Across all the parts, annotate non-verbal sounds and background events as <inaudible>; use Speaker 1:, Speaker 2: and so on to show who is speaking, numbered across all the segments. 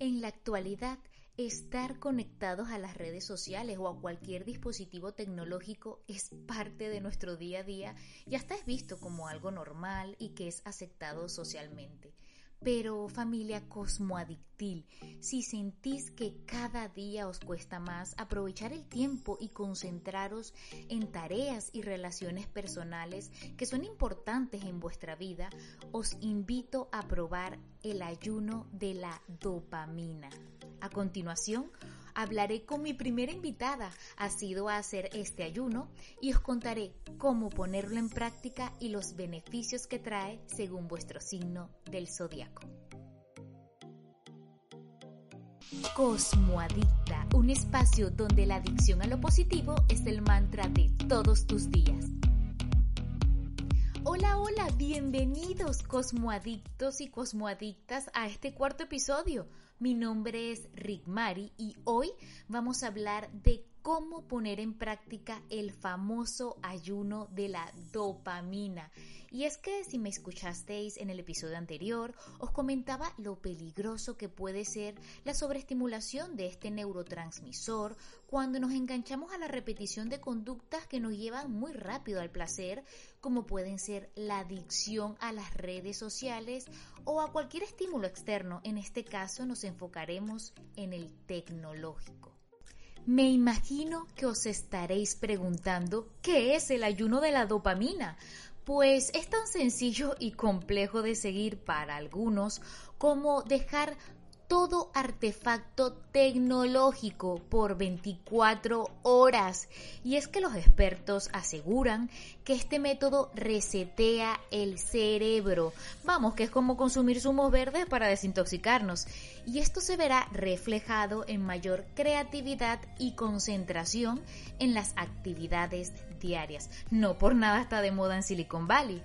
Speaker 1: En la actualidad, estar conectados a las redes sociales o a cualquier dispositivo tecnológico es parte de nuestro día a día y hasta es visto como algo normal y que es aceptado socialmente. Pero familia cosmoadictil, si sentís que cada día os cuesta más aprovechar el tiempo y concentraros en tareas y relaciones personales que son importantes en vuestra vida, os invito a probar el ayuno de la dopamina. A continuación, hablaré con mi primera invitada. Ha sido a hacer este ayuno y os contaré cómo ponerlo en práctica y los beneficios que trae según vuestro signo del zodiaco. Cosmoadicta, un espacio donde la adicción a lo positivo es el mantra de todos tus días. Hola, hola, bienvenidos cosmoadictos y cosmoadictas a este cuarto episodio. Mi nombre es Rick Mari y hoy vamos a hablar de cómo poner en práctica el famoso ayuno de la dopamina. Y es que si me escuchasteis en el episodio anterior, os comentaba lo peligroso que puede ser la sobreestimulación de este neurotransmisor cuando nos enganchamos a la repetición de conductas que nos llevan muy rápido al placer, como pueden ser la adicción a las redes sociales o a cualquier estímulo externo. En este caso nos enfocaremos en el tecnológico. Me imagino que os estaréis preguntando qué es el ayuno de la dopamina. Pues es tan sencillo y complejo de seguir para algunos como dejar todo artefacto tecnológico por 24 horas. Y es que los expertos aseguran que este método resetea el cerebro. Vamos, que es como consumir zumos verdes para desintoxicarnos. Y esto se verá reflejado en mayor creatividad y concentración en las actividades diarias. No por nada está de moda en Silicon Valley.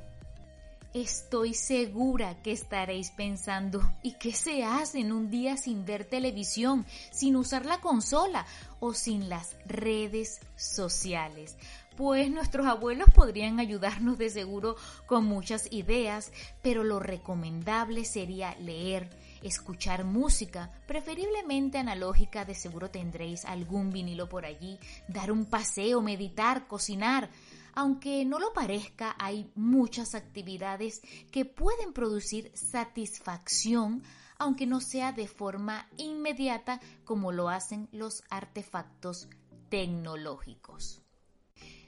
Speaker 1: Estoy segura que estaréis pensando, ¿y qué se hace en un día sin ver televisión, sin usar la consola o sin las redes sociales? Pues nuestros abuelos podrían ayudarnos de seguro con muchas ideas, pero lo recomendable sería leer, escuchar música, preferiblemente analógica, de seguro tendréis algún vinilo por allí, dar un paseo, meditar, cocinar, aunque no lo parezca, hay muchas actividades que pueden producir satisfacción, aunque no sea de forma inmediata como lo hacen los artefactos tecnológicos.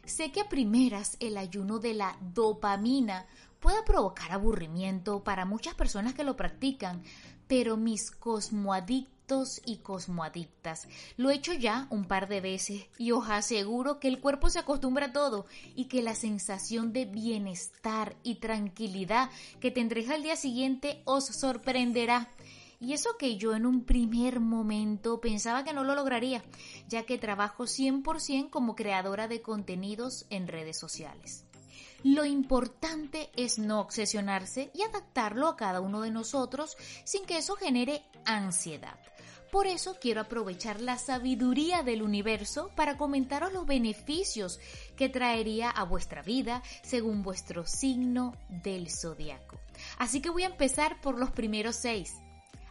Speaker 1: Sé que a primeras el ayuno de la dopamina puede provocar aburrimiento para muchas personas que lo practican, pero mis cosmoadictos y cosmoadictas. Lo he hecho ya un par de veces y os aseguro que el cuerpo se acostumbra a todo y que la sensación de bienestar y tranquilidad que tendréis al día siguiente os sorprenderá. Y eso que yo en un primer momento pensaba que no lo lograría, ya que trabajo 100% como creadora de contenidos en redes sociales. Lo importante es no obsesionarse y adaptarlo a cada uno de nosotros sin que eso genere ansiedad. Por eso quiero aprovechar la sabiduría del universo para comentaros los beneficios que traería a vuestra vida según vuestro signo del zodiaco. Así que voy a empezar por los primeros seis.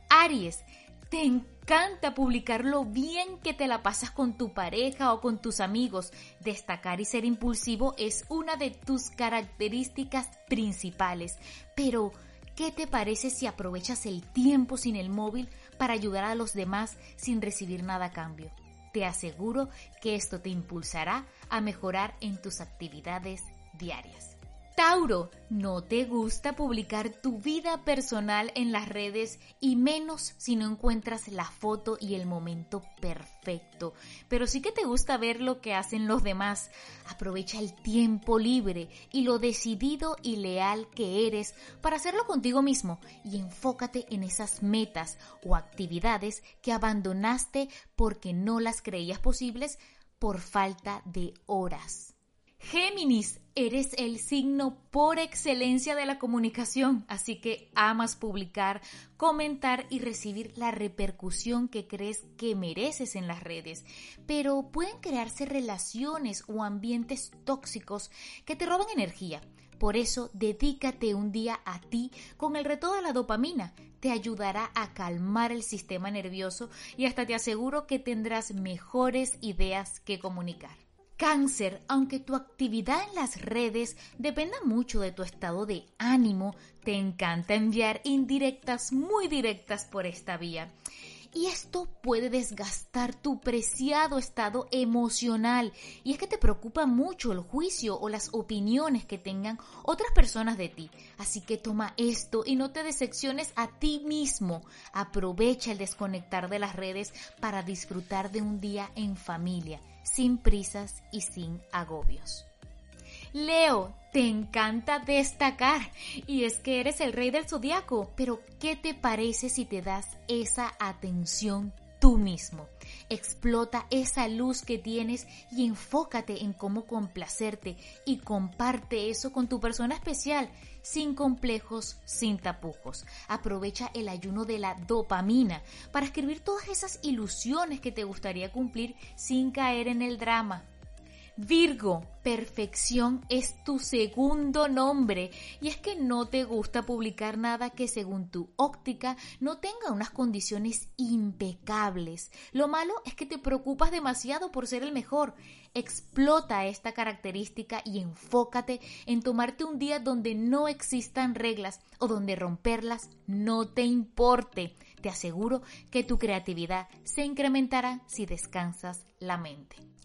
Speaker 1: Aries, te encanta publicar lo bien que te la pasas con tu pareja o con tus amigos. Destacar y ser impulsivo es una de tus características principales. Pero, ¿qué te parece si aprovechas el tiempo sin el móvil para ayudar a los demás sin recibir nada a cambio? Te aseguro que esto te impulsará a mejorar en tus actividades diarias. Tauro, no te gusta publicar tu vida personal en las redes y menos si no encuentras la foto y el momento perfecto. Pero sí que te gusta ver lo que hacen los demás. Aprovecha el tiempo libre y lo decidido y leal que eres para hacerlo contigo mismo y enfócate en esas metas o actividades que abandonaste porque no las creías posibles por falta de horas. Géminis, eres el signo por excelencia de la comunicación, así que amas publicar, comentar y recibir la repercusión que crees que mereces en las redes. Pero pueden crearse relaciones o ambientes tóxicos que te roban energía. Por eso, dedícate un día a ti con el reto de la dopamina. Te ayudará a calmar el sistema nervioso y hasta te aseguro que tendrás mejores ideas que comunicar. Cáncer, aunque tu actividad en las redes dependa mucho de tu estado de ánimo, te encanta enviar indirectas muy directas por esta vía. Y esto puede desgastar tu preciado estado emocional. Y es que te preocupa mucho el juicio o las opiniones que tengan otras personas de ti. Así que toma esto y no te decepciones a ti mismo. Aprovecha el desconectar de las redes para disfrutar de un día en familia, sin prisas y sin agobios. Leo, te encanta destacar y es que eres el rey del zodiaco, pero ¿qué te parece si te das esa atención tú mismo? Explota esa luz que tienes y enfócate en cómo complacerte y comparte eso con tu persona especial, sin complejos, sin tapujos. Aprovecha el ayuno de la dopamina para escribir todas esas ilusiones que te gustaría cumplir sin caer en el drama. Virgo, perfección es tu segundo nombre y es que no te gusta publicar nada que según tu óptica no tenga unas condiciones impecables. Lo malo es que te preocupas demasiado por ser el mejor. Explota esta característica y enfócate en tomarte un día donde no existan reglas o donde romperlas no te importe. Te aseguro que tu creatividad se incrementará si descansas la mente.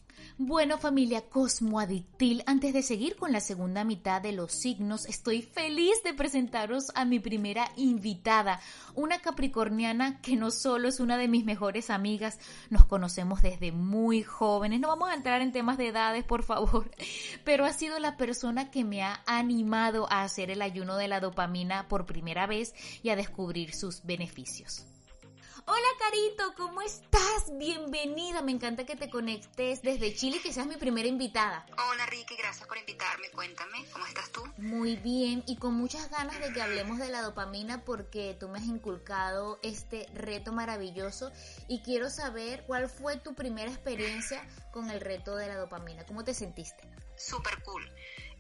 Speaker 1: Bueno familia Cosmoadictil, antes de seguir con la segunda mitad de los signos, estoy feliz de presentaros a mi primera invitada, una capricorniana que no solo es una de mis mejores amigas, nos conocemos desde muy jóvenes, no vamos a entrar en temas de edades por favor, <laughs> pero ha sido la persona que me ha animado a hacer el ayuno de la dopamina por primera vez y a descubrir sus beneficios. Hola Carito, ¿cómo estás? Bienvenida, me encanta que te conectes desde Chile y que seas mi primera invitada.
Speaker 2: Hola Ricky, gracias por invitarme, cuéntame, ¿cómo estás tú?
Speaker 1: Muy bien y con muchas ganas de que hablemos de la dopamina porque tú me has inculcado este reto maravilloso y quiero saber cuál fue tu primera experiencia con el reto de la dopamina, ¿cómo te sentiste?
Speaker 2: Súper cool.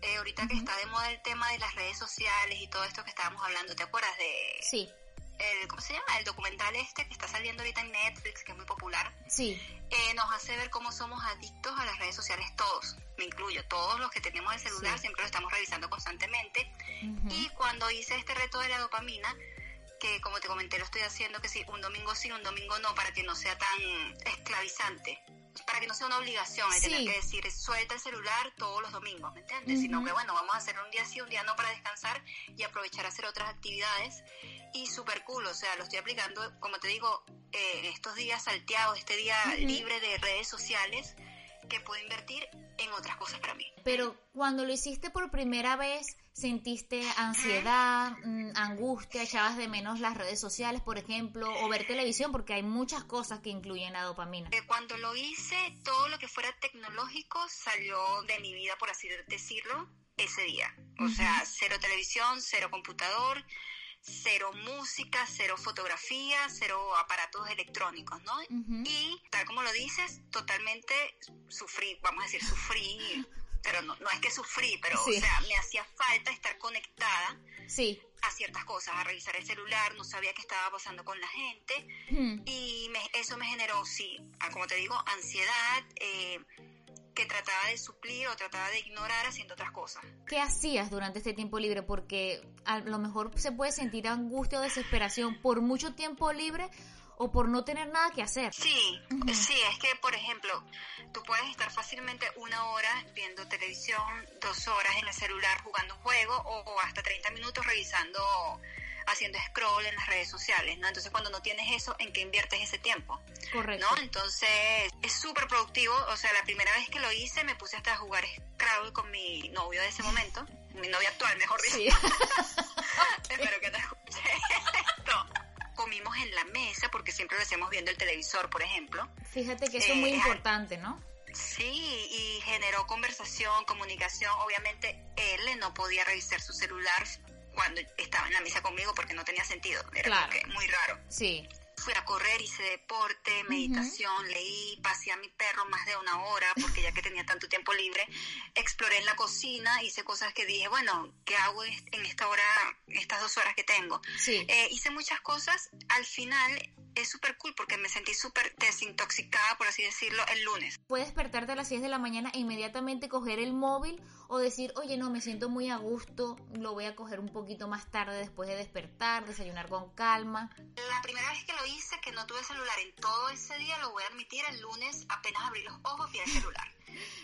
Speaker 2: Eh, ahorita que está de moda el tema de las redes sociales y todo esto que estábamos hablando, ¿te acuerdas de...
Speaker 1: Sí
Speaker 2: ¿cómo se llama? El documental este que está saliendo ahorita en Netflix, que es muy popular.
Speaker 1: Sí.
Speaker 2: Eh, nos hace ver cómo somos adictos a las redes sociales todos, me incluyo, todos los que tenemos el celular siempre lo estamos revisando constantemente. Y cuando hice este reto de la dopamina, que como te comenté lo estoy haciendo que sí, un domingo sí, un domingo no, para que no sea tan esclavizante para que no sea una obligación, hay tener que decir, suelta el celular todos los domingos, ¿me entiendes? Sino que, bueno, vamos a hacer un día sí, un día no para descansar y aprovechar a hacer otras actividades. Y súper cool, o sea, lo estoy aplicando, como te digo, eh, estos días salteados, este día libre de redes sociales, que puedo invertir en otras cosas para mí.
Speaker 1: Pero cuando lo hiciste por primera vez, ¿sentiste ansiedad, mm, angustia, echabas de menos las redes sociales, por ejemplo, o ver televisión? Porque hay muchas cosas que incluyen la dopamina.
Speaker 2: Eh, cuando lo hice, todo lo que fuera tecnológico salió de mi vida, por así decirlo, ese día. O sea, cero televisión, cero computador, cero música, cero fotografía, cero aparatos electrónicos, ¿no? Y tal como lo dices, totalmente sufrí, vamos a decir, sufrí, <laughs> pero no, no es que sufrí, pero o sea, me hacía falta estar conectada
Speaker 1: sí.
Speaker 2: a ciertas cosas, a revisar el celular, no sabía qué estaba pasando con la gente y eso me generó, sí, como te digo, ansiedad, eh, que trataba de suplir o trataba de ignorar haciendo otras cosas.
Speaker 1: ¿Qué hacías durante este tiempo libre? Porque a lo mejor se puede sentir angustia o desesperación por mucho tiempo libre o por no tener nada que hacer.
Speaker 2: Sí, sí, es que, por ejemplo, tú puedes estar fácilmente una hora viendo televisión, dos horas en el celular jugando un juego o hasta 30 minutos revisando haciendo scroll en las redes sociales, ¿no? Entonces cuando no tienes eso, ¿en qué inviertes ese tiempo?
Speaker 1: Correcto.
Speaker 2: ¿No? Entonces es súper productivo, o sea, la primera vez que lo hice me puse hasta a jugar Scrabble con mi novio de ese momento, mi novio actual, mejor dicho. Sí. <laughs> <laughs> Espero que te escuche esto. Comimos en la mesa porque siempre lo hacemos viendo el televisor, por ejemplo.
Speaker 1: Fíjate que eso es muy eh, importante, ¿no?
Speaker 2: Sí, y generó conversación, comunicación. Obviamente él no podía revisar su celular cuando estaba en la mesa conmigo porque no tenía sentido. Era muy raro.
Speaker 1: Sí.
Speaker 2: fui a correr, hice deporte, meditación, leí, pasé a mi perro más de una hora, porque ya que tenía tanto tiempo libre, exploré en la cocina, hice cosas que dije, bueno, ¿qué hago en esta hora, estas dos horas que tengo? Eh, hice muchas cosas, al final es súper cool porque me sentí súper desintoxicada, por así decirlo, el lunes.
Speaker 1: Puedes despertarte a las 6 de la mañana e inmediatamente coger el móvil o decir, oye, no, me siento muy a gusto, lo voy a coger un poquito más tarde después de despertar, desayunar con calma.
Speaker 2: La primera vez que lo hice, que no tuve celular en todo ese día, lo voy a admitir, el lunes apenas abrí los ojos vi el celular.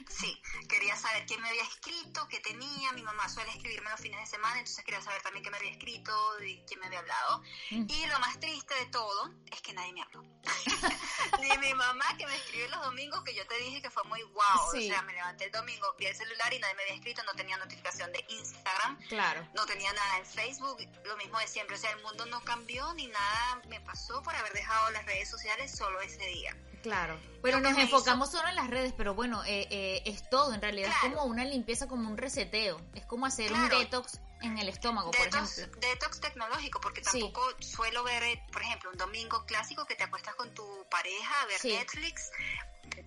Speaker 2: Sí, quería saber quién me había escrito, qué tenía. Mi mamá suele escribirme los fines de semana, entonces quería saber también qué me había escrito, y quién me había hablado. Mm. Y lo más triste de todo es que nadie me habló. <laughs> Ni mi mamá que me escribe los domingos, que yo te dije que fue muy guau. O sea, me levanté el domingo, vi el celular y nadie me había escrito, no tenía notificación de Instagram.
Speaker 1: Claro.
Speaker 2: No tenía nada en Facebook, lo mismo de siempre. O sea, el mundo no cambió ni nada me pasó por haber dejado las redes sociales solo ese día.
Speaker 1: Claro, pero nos enfocamos solo en las redes, pero bueno, eh, eh, es todo, en realidad es como una limpieza, como un reseteo, es como hacer un detox en el estómago, por ejemplo.
Speaker 2: Detox tecnológico, porque tampoco suelo ver, eh, por ejemplo, un domingo clásico que te acuestas con tu pareja a ver Netflix.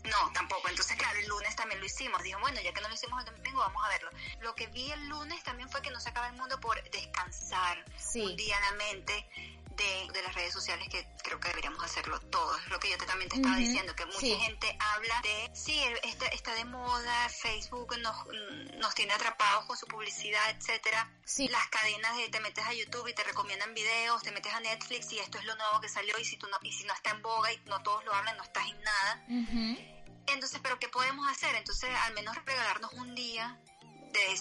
Speaker 2: No, tampoco. Entonces, claro, el lunes también lo hicimos. Dijo, bueno, ya que no lo hicimos el domingo, vamos a verlo. Lo que vi el lunes también fue que no se acaba el mundo por descansar un día la mente de, las redes sociales que creo que deberíamos hacerlo todos. Lo que yo también te estaba diciendo, que mucha gente habla de, sí, está, está de moda, Facebook nos, nos tiene atrapados con su publicidad, etcétera.
Speaker 1: Sí.
Speaker 2: Las cadenas de te metes a YouTube y te recomiendan videos, te metes a Netflix y esto es lo nuevo que salió y si, tú no, y si no está en boga y no todos lo hablan, no estás en nada. Entonces, ¿pero qué podemos hacer? Entonces, al menos regalarnos un día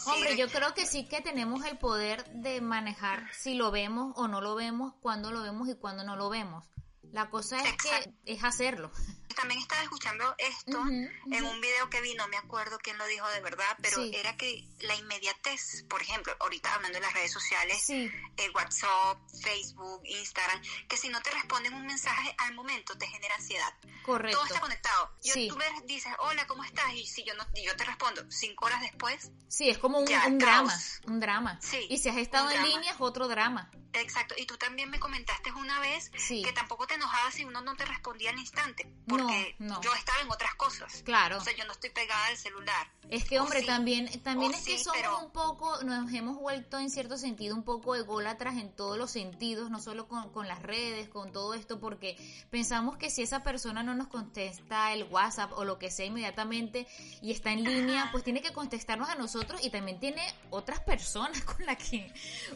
Speaker 1: Hombre, yo creo que sí que tenemos el poder de manejar si lo vemos o no lo vemos, cuándo lo vemos y cuándo no lo vemos. La cosa es que es hacerlo
Speaker 2: también estaba escuchando esto en un video que vi, no me acuerdo quién lo dijo de verdad, pero era que la inmediatez, por ejemplo, ahorita hablando de las redes sociales, eh, WhatsApp, Facebook, Instagram, que si no te responden un mensaje al momento te genera ansiedad.
Speaker 1: Correcto.
Speaker 2: Todo está conectado. Yo, Tú me dices, hola, ¿cómo estás? Y si yo no, yo te respondo cinco horas después.
Speaker 1: Sí, es como un, drama, un drama. Sí, y si has estado en línea es otro drama.
Speaker 2: Exacto, y tú también me comentaste una vez que tampoco te enojabas si uno no te respondía al instante, porque yo estaba en otras cosas.
Speaker 1: Claro.
Speaker 2: O sea, yo no estoy pegada al celular.
Speaker 1: Es que, hombre, también, también es que somos un poco, nos hemos vuelto en cierto sentido un poco ególatras en todos los sentidos, no solo con, con las redes, con todo esto, porque pensamos que si esa persona no nos contesta el WhatsApp o lo que sea inmediatamente y está en línea, pues tiene que contestarnos a nosotros y también tiene otras personas <laughs> con las que,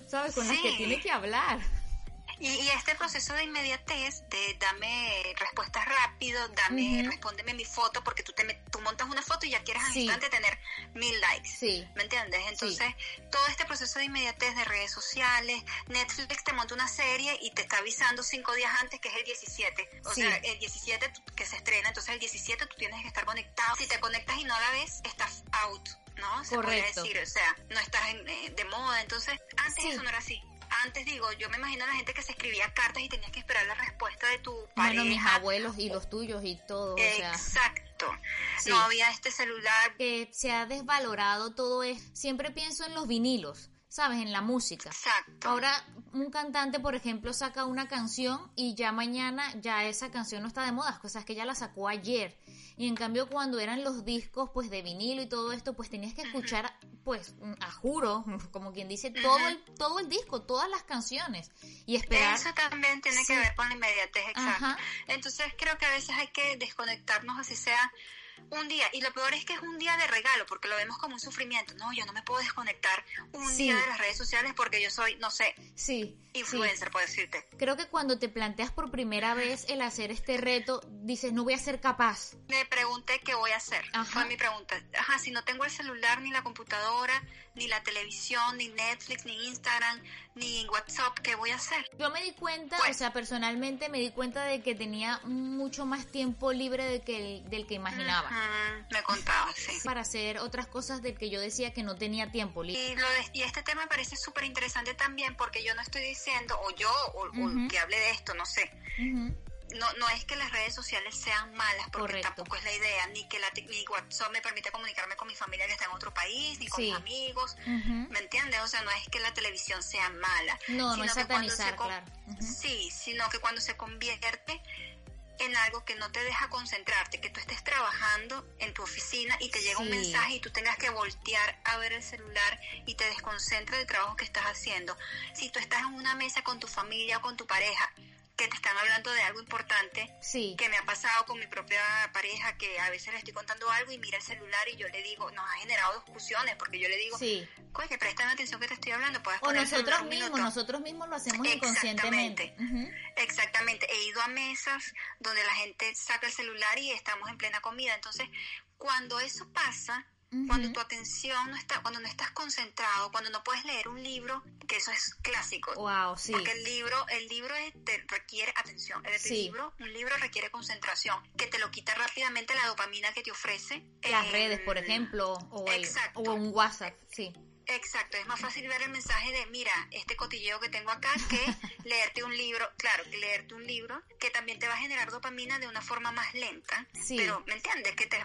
Speaker 1: ¿sabes? Con las que tiene que hablar.
Speaker 2: Y, este proceso de inmediatez, de dame respuestas rápido, dame, respóndeme mi foto, porque tú, te, tú montas una foto y ya quieres al instante tener mil likes.
Speaker 1: Sí.
Speaker 2: ¿Me entiendes? Entonces, todo este proceso de inmediatez de redes sociales, Netflix te monta una serie y te está avisando cinco días antes que es el 17. O sea, el 17 que se estrena, entonces el 17 tú tienes que estar conectado. Si te conectas y no la ves, estás out. ¿no? Se
Speaker 1: Correcto.
Speaker 2: decir, o sea, no estás eh, de moda, entonces antes eso no era así antes digo, yo me imagino a la gente que se escribía cartas y tenías que esperar la respuesta de tu pareja.
Speaker 1: Bueno, mis abuelos y los tuyos y todo.
Speaker 2: Exacto. No había este celular.
Speaker 1: Que se ha desvalorado todo eso. Siempre pienso en los vinilos. ¿sabes? En la música.
Speaker 2: Exacto.
Speaker 1: Ahora, un cantante, por ejemplo, saca una canción y ya mañana ya esa canción no está de moda, cosas que ya la sacó ayer. Y en cambio, cuando eran los discos, pues, de vinilo y todo esto, pues tenías que escuchar, pues, a juro, <laughs> como quien dice, todo el, todo el disco, todas las canciones. Y esperar.
Speaker 2: Eso también tiene que ver con la inmediatez, exacto. Entonces, creo que a veces hay que desconectarnos, así sea un día, y lo peor es que es un día de regalo, porque lo vemos como un sufrimiento. No, yo no me puedo desconectar un día de las redes sociales porque yo soy, no sé,
Speaker 1: sí,
Speaker 2: influencer, puedo decirte.
Speaker 1: Creo que cuando te planteas por primera vez el hacer este reto, dices, no voy a ser capaz.
Speaker 2: Me pregunté qué voy a hacer. Fue mi pregunta. Ajá, si no tengo el celular, ni la computadora, ni la televisión, ni Netflix, ni Instagram, ni WhatsApp, ¿qué voy a hacer?
Speaker 1: Yo me di cuenta, o sea, personalmente me di cuenta de que tenía mucho más tiempo libre de que del que imaginaba.
Speaker 2: Me contaba, sí.
Speaker 1: Para hacer otras cosas del que yo decía que no tenía tiempo.
Speaker 2: Y, lo y este tema me parece súper interesante también porque yo no estoy diciendo, o yo, o, que hable de esto, no sé no, no es que las redes sociales sean malas, porque tampoco es la idea, ni que la ni WhatsApp me permite comunicarme con mi familia que está en otro país, ni con mis amigos, ¿me entiendes? O sea, no es que la televisión sea mala.
Speaker 1: No, no es satanizar, claro.
Speaker 2: Sí, sino que cuando se convierte en algo que no te deja concentrarte, que tú estés trabajando en tu oficina y te llega un mensaje y tú tengas que voltear a ver el celular y te desconcentra del trabajo que estás haciendo. Si tú estás en una mesa con tu familia o con tu pareja que te están hablando de algo importante
Speaker 1: sí.
Speaker 2: que me ha pasado con mi propia pareja que a veces le estoy contando algo y mira el celular y yo le digo nos ha generado discusiones porque yo le digo
Speaker 1: sí.
Speaker 2: presta atención que te estoy hablando puedes
Speaker 1: o nosotros mismos nosotros mismos lo hacemos inconscientemente.
Speaker 2: Exactamente. He ido a mesas donde la gente saca el celular y estamos en plena comida. Entonces cuando eso pasa cuando tu atención no está, cuando no estás concentrado, cuando no puedes leer un libro, que eso es clásico.
Speaker 1: Wow, sí.
Speaker 2: Porque el libro, el libro te requiere atención. El libro, un libro requiere concentración, que te lo quita rápidamente la dopamina que te ofrece.
Speaker 1: Las redes, por ejemplo, o, o un WhatsApp, sí.
Speaker 2: Exacto, es más fácil ver el mensaje de, mira, este cotilleo que tengo acá, que <laughs> leerte un libro, claro, que leerte un libro, que también te va a generar dopamina de una forma más lenta, sí. pero, ¿me entiendes? Que te,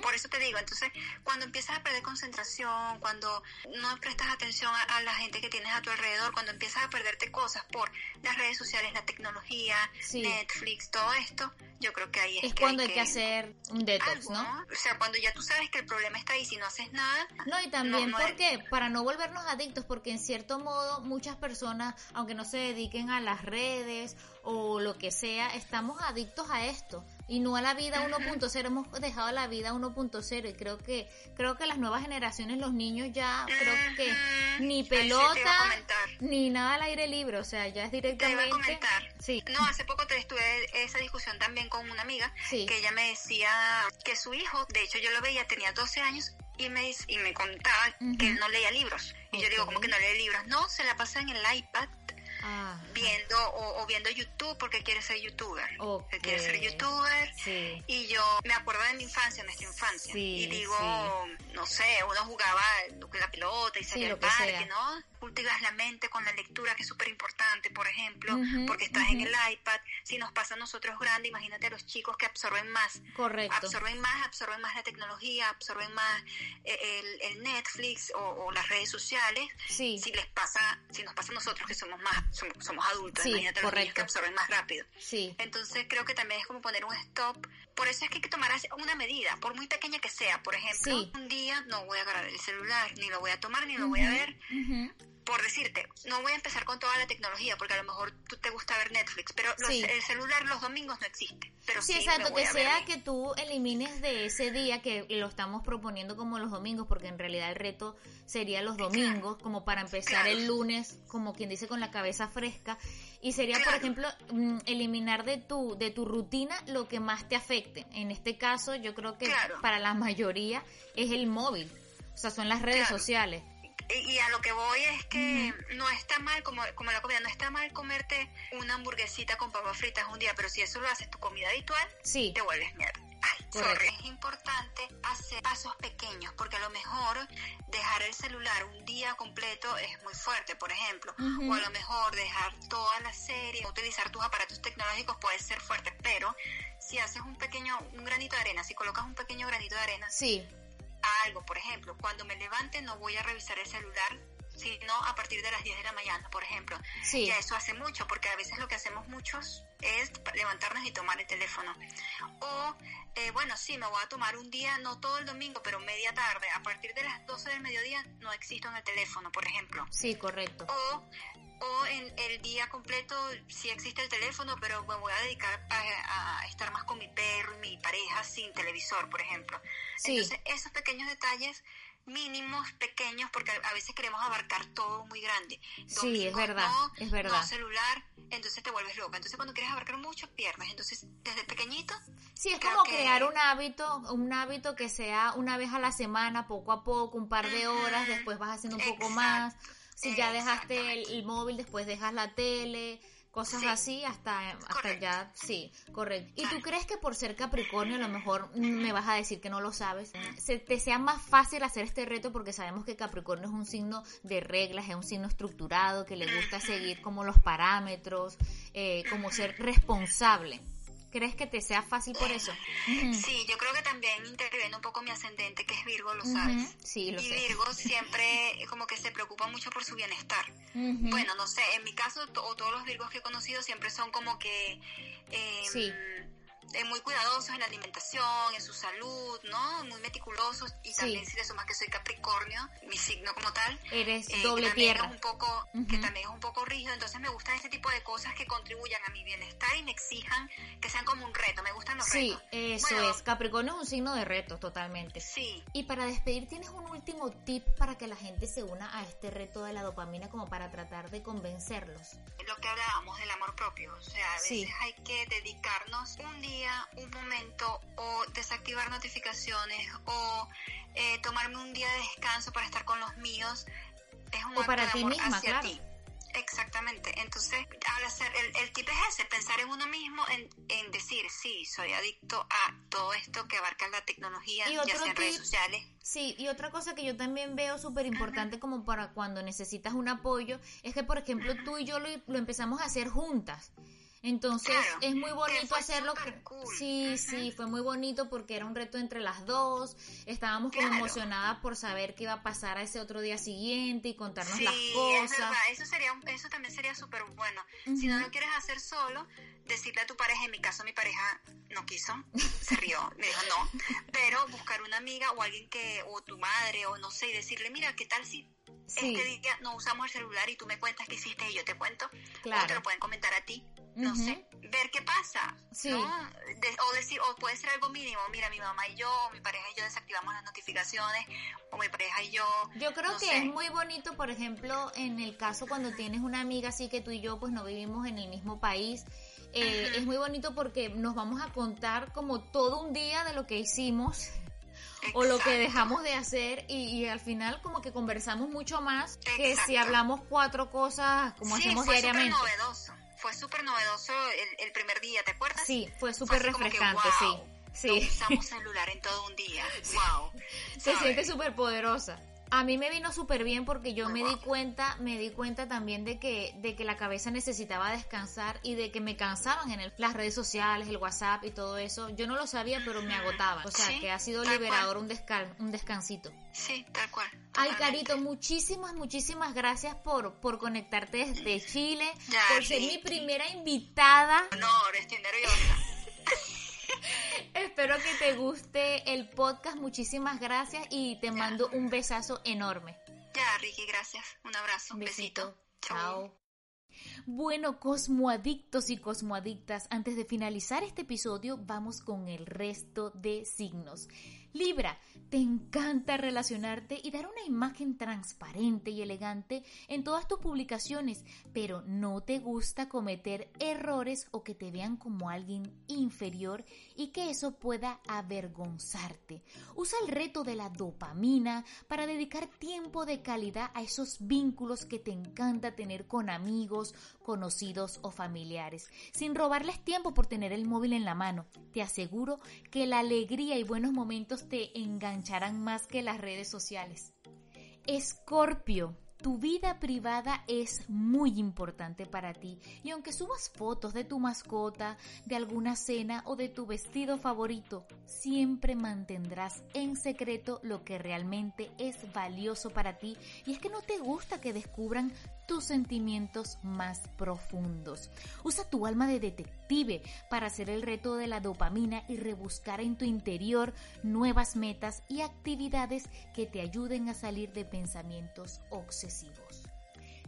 Speaker 2: Por eso te digo, entonces, cuando empiezas a perder concentración, cuando no prestas atención a, la gente que tienes a tu alrededor, cuando empiezas a perderte cosas por las redes sociales, la tecnología, Netflix, todo esto, yo creo que ahí es,
Speaker 1: es cuando hay que, hacer un detox, ¿no?
Speaker 2: O sea, cuando ya tú sabes que el problema está ahí, si no haces nada.
Speaker 1: No, y también porque para no volvernos adictos, porque en cierto modo muchas personas, aunque no se dediquen a las redes o lo que sea, estamos adictos a esto. Y no a la vida 1.0 hemos dejado la vida 1.0 y creo que creo que las nuevas generaciones los niños ya creo que ni pelota ni nada al aire libre o sea ya es directamente
Speaker 2: te iba a comentar. sí. No hace poco te estuve esa discusión también con una amiga que ella me decía que su hijo de hecho yo lo veía tenía 12 años y me, y me contaba que él no leía libros. Y yo digo, ¿cómo que no lee libros? No, se la pasa en el iPad viendo o, viendo YouTube porque quiere ser youtuber. Quiere ser youtuber. Y yo me acuerdo de mi infancia, nuestra infancia. y digo, no sé, uno jugaba la pelota y salía al parque, ¿no? Cultivas la mente con la lectura, que es súper importante, por ejemplo, porque estás en el iPad. Si nos pasa a nosotros grandes, imagínate a los chicos que absorben más.
Speaker 1: Correcto.
Speaker 2: Absorben más, absorben más la tecnología, absorben más eh, el, Netflix o, las redes sociales. Si les pasa, si nos pasa a nosotros que somos más somos, adultos, imagínate los niños que absorben más rápido.
Speaker 1: Sí.
Speaker 2: Entonces creo que también es como poner un stop. Por eso es que hay que tomar una medida, por muy pequeña que sea. Por ejemplo, un día no voy a agarrar el celular, ni lo voy a tomar, ni lo voy a ver decirte, no voy a empezar con toda la tecnología, porque a lo mejor tú te gusta ver Netflix, pero el celular los domingos no existe. Pero
Speaker 1: sí, exacto, que sea que tú elimines de ese día, que lo estamos proponiendo como los domingos, porque en realidad el reto sería los domingos, como para empezar el lunes, como quien dice, con la cabeza fresca. Y sería, por ejemplo, mm, eliminar de tu, de tu rutina lo que más te afecte. En este caso, yo creo que para la mayoría es el móvil. O sea, son las redes sociales.
Speaker 2: Y a lo que voy es que no está mal, como, como la comida, no está mal comerte una hamburguesita con papas fritas un día, pero si eso lo haces tu comida habitual,
Speaker 1: sí.
Speaker 2: te vuelves mierda. Es importante hacer pasos pequeños, porque a lo mejor dejar el celular un día completo es muy fuerte, por ejemplo, o a lo mejor dejar toda la serie, utilizar tus aparatos tecnológicos puede ser fuerte, pero si haces un pequeño, un granito de arena, si colocas un pequeño granito de arena,
Speaker 1: sí
Speaker 2: algo, por ejemplo, cuando me levante no voy a revisar el celular sino a partir de las 10 de la mañana, por ejemplo.
Speaker 1: Sí.
Speaker 2: Ya eso hace mucho, porque a veces lo que hacemos muchos es levantarnos y tomar el teléfono. O, eh, bueno, sí, me voy a tomar un día, no todo el domingo, pero media tarde. A partir de las 12 del mediodía no existo en el teléfono, por ejemplo.
Speaker 1: Sí, correcto.
Speaker 2: O o en el día completo sí existe el teléfono, pero me voy a dedicar a, estar más con mi perro y mi pareja sin televisor, por ejemplo. Entonces, esos pequeños detalles mínimos, pequeños, porque a veces queremos abarcar todo muy grande.
Speaker 1: sí, es verdad, es verdad.
Speaker 2: No celular, entonces te vuelves loca. Entonces cuando quieres abarcar mucho, pierdes. Entonces, desde pequeñito...
Speaker 1: Sí, es como crear un hábito, un hábito que sea una vez a la semana, poco a poco, un par de horas, después vas haciendo un poco más si ya dejaste el, móvil, después dejas la tele, cosas así, hasta, hasta ya, sí, correcto. ¿Y tú crees que por ser Capricornio, a lo mejor me vas a decir que no lo sabes, se te sea más fácil hacer este reto porque sabemos que Capricornio es un signo de reglas, es un signo estructurado, que le gusta seguir como los parámetros, eh, como ser responsable? ¿Crees que te sea fácil por eso?
Speaker 2: Sí, yo creo que también interviene un poco mi ascendente, que es Virgo, lo sabes.
Speaker 1: Sí, lo
Speaker 2: y Virgo siempre como que se preocupa mucho por su bienestar. Bueno, no sé, en mi caso, o todos los Virgos que he conocido siempre son como que... Eh, sí eh, muy cuidadosos en la alimentación, en su salud, ¿no? Muy meticulosos y también si le sumas que soy Capricornio, mi signo como tal.
Speaker 1: Eres eh, doble tierra.
Speaker 2: un poco, Que también es un poco rígido, entonces me gustan este tipo de cosas que contribuyan a mi bienestar y me exijan que sean como un reto, me gustan los retos.
Speaker 1: Sí, eso es, Capricornio es un signo de reto totalmente.
Speaker 2: Sí.
Speaker 1: Y para despedir, ¿tienes un último tip para que la gente se una a este reto de la dopamina como para tratar de convencerlos?
Speaker 2: Lo que hablábamos del amor propio, o sea, a veces hay que dedicarnos un día un momento o desactivar notificaciones o eh, tomarme un día de descanso para estar con los míos es un
Speaker 1: o para ti misma,
Speaker 2: hacia ti. Exactamente. Entonces, al hacer, el, tip es ese, pensar en uno mismo, en, decir, sí, soy adicto a todo esto que abarca la tecnología, ya sea en redes sociales.
Speaker 1: Sí, y otra cosa que yo también veo súper importante como para cuando necesitas un apoyo, es que, por ejemplo, tú y yo lo, lo empezamos a hacer juntas. Entonces es muy bonito hacerlo. Sí, sí, fue muy bonito porque era un reto entre las dos. Estábamos como emocionadas por saber qué iba a pasar a ese otro día siguiente y contarnos las cosas. Es verdad.
Speaker 2: Eso, sería, eso también sería súper bueno. Si no lo quieres hacer solo, decirle a tu pareja, en mi caso mi pareja no quiso, se rió, me dijo no, pero buscar una amiga o alguien que, o tu madre o no sé, y decirle, mira, ¿qué tal si este día no usamos el celular y tú me cuentas qué hiciste y yo te cuento? Claro. O te lo pueden comentar a ti no sé, ver qué pasa, sí. ¿no? o decir, o puede ser algo mínimo, mira, mi mamá y yo, mi pareja y yo desactivamos las notificaciones, o mi pareja y yo.
Speaker 1: Yo creo que es muy bonito, por ejemplo, en el caso cuando tienes una amiga así que tú y yo pues no vivimos en el mismo país, eh, es muy bonito porque nos vamos a contar como todo un día de lo que hicimos o lo que dejamos de hacer y, al final como que conversamos mucho más que si hablamos cuatro cosas como hacemos fue diariamente.
Speaker 2: novedoso fue súper novedoso el, primer día, ¿te acuerdas?
Speaker 1: Sí, fue súper refrescante, sí. Sí.
Speaker 2: No usamos <laughs> celular en todo un día. Wow.
Speaker 1: Se siente súper poderosa. A mí me vino súper bien porque yo me di cuenta, me di cuenta también de que, de que la cabeza necesitaba descansar y de que me cansaban en las redes sociales, el WhatsApp y todo eso. Yo no lo sabía, pero me agotaba. O sea, que ha sido liberador un, un descansito.
Speaker 2: Sí, tal cual.
Speaker 1: Ay, Carito, muchísimas, muchísimas gracias por, por conectarte desde Chile, por ser mi primera invitada.
Speaker 2: No, estoy nerviosa. <laughs> <laughs>
Speaker 1: Espero que te guste el podcast. Muchísimas gracias y te mando un besazo enorme.
Speaker 2: Ya, Ricky, gracias. Un abrazo. Un besito.
Speaker 1: Chao. Bueno, cosmoadictos y cosmoadictas, antes de finalizar este episodio, vamos con el resto de signos. Libra, te encanta relacionarte y dar una imagen transparente y elegante en todas tus publicaciones, pero no te gusta cometer errores o que te vean como alguien inferior y que eso pueda avergonzarte. Usa el reto de la dopamina para dedicar tiempo de calidad a esos vínculos que te encanta tener con amigos, conocidos o familiares, sin robarles tiempo por tener el móvil en la mano. Te aseguro que la alegría y buenos momentos te engancharán más que las redes sociales. Escorpio. Tu vida privada es muy importante para ti y aunque subas fotos de tu mascota, de alguna cena o de tu vestido favorito, siempre mantendrás en secreto lo que realmente es valioso para ti y es que no te gusta que descubran tus sentimientos más profundos. Usa tu alma de detective para hacer el reto de la dopamina y rebuscar en tu interior nuevas metas y actividades que te ayuden a salir de pensamientos obsesivos.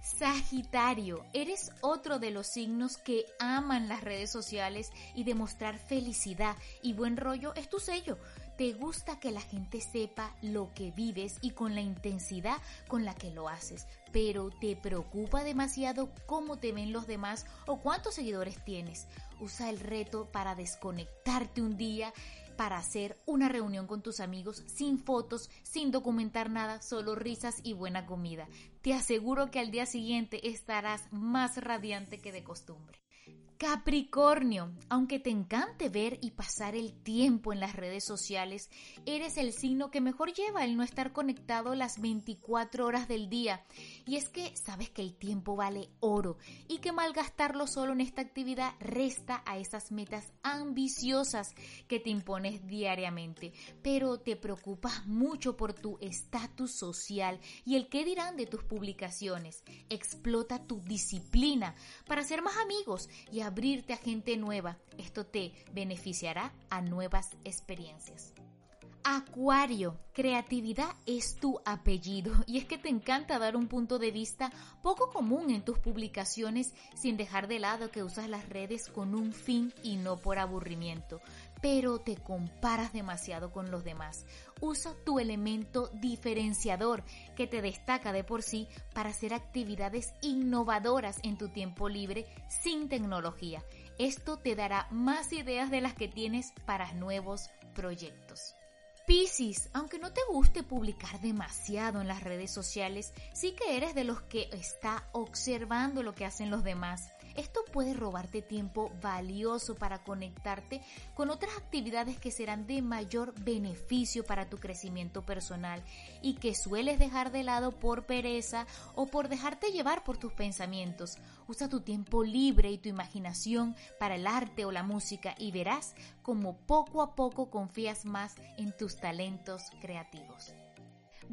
Speaker 1: Sagitario, eres otro de los signos que aman las redes sociales y demostrar felicidad y buen rollo es tu sello. Te gusta que la gente sepa lo que vives y con la intensidad con la que lo haces, pero te preocupa demasiado cómo te ven los demás o cuántos seguidores tienes. Usa el reto para desconectarte un día para hacer una reunión con tus amigos sin fotos, sin documentar nada, solo risas y buena comida. Te aseguro que al día siguiente estarás más radiante que de costumbre. Capricornio, aunque te encante ver y pasar el tiempo en las redes sociales, eres el signo que mejor lleva el no estar conectado las 24 horas del día. Y es que sabes que el tiempo vale oro y que malgastarlo solo en esta actividad resta a esas metas ambiciosas que te impones diariamente. Pero te preocupas mucho por tu estatus social y el qué dirán de tus publicaciones. Explota tu disciplina para ser más amigos y abrirte a gente nueva. Esto te beneficiará a nuevas experiencias. Acuario, creatividad es tu apellido y es que te encanta dar un punto de vista poco común en tus publicaciones sin dejar de lado que usas las redes con un fin y no por aburrimiento, pero te comparas demasiado con los demás. Usa tu elemento diferenciador que te destaca de por sí para hacer actividades innovadoras en tu tiempo libre sin tecnología. Esto te dará más ideas de las que tienes para nuevos proyectos. Piscis, aunque no te guste publicar demasiado en las redes sociales, sí que eres de los que está observando lo que hacen los demás. Esto puede robarte tiempo valioso para conectarte con otras actividades que serán de mayor beneficio para tu crecimiento personal y que sueles dejar de lado por pereza o por dejarte llevar por tus pensamientos. Usa tu tiempo libre y tu imaginación para el arte o la música y verás como poco a poco confías más en tus talentos creativos.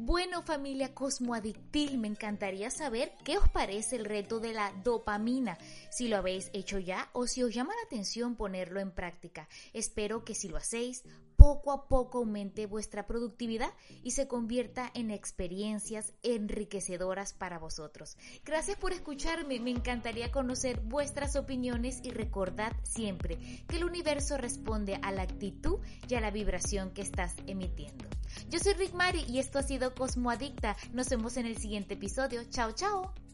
Speaker 1: Bueno familia Cosmoadictil, me encantaría saber qué os parece el reto de la dopamina, si lo habéis hecho ya o si os llama la atención ponerlo en práctica. Espero que si lo hacéis, poco a poco aumente vuestra productividad y se convierta en experiencias enriquecedoras para vosotros. Gracias por escucharme, me encantaría conocer vuestras opiniones y recordad siempre que el universo responde a la actitud y a la vibración que estás emitiendo. Yo soy Rick Mari y esto ha sido Cosmo Adicta. Nos vemos en el siguiente episodio. Chao, chao.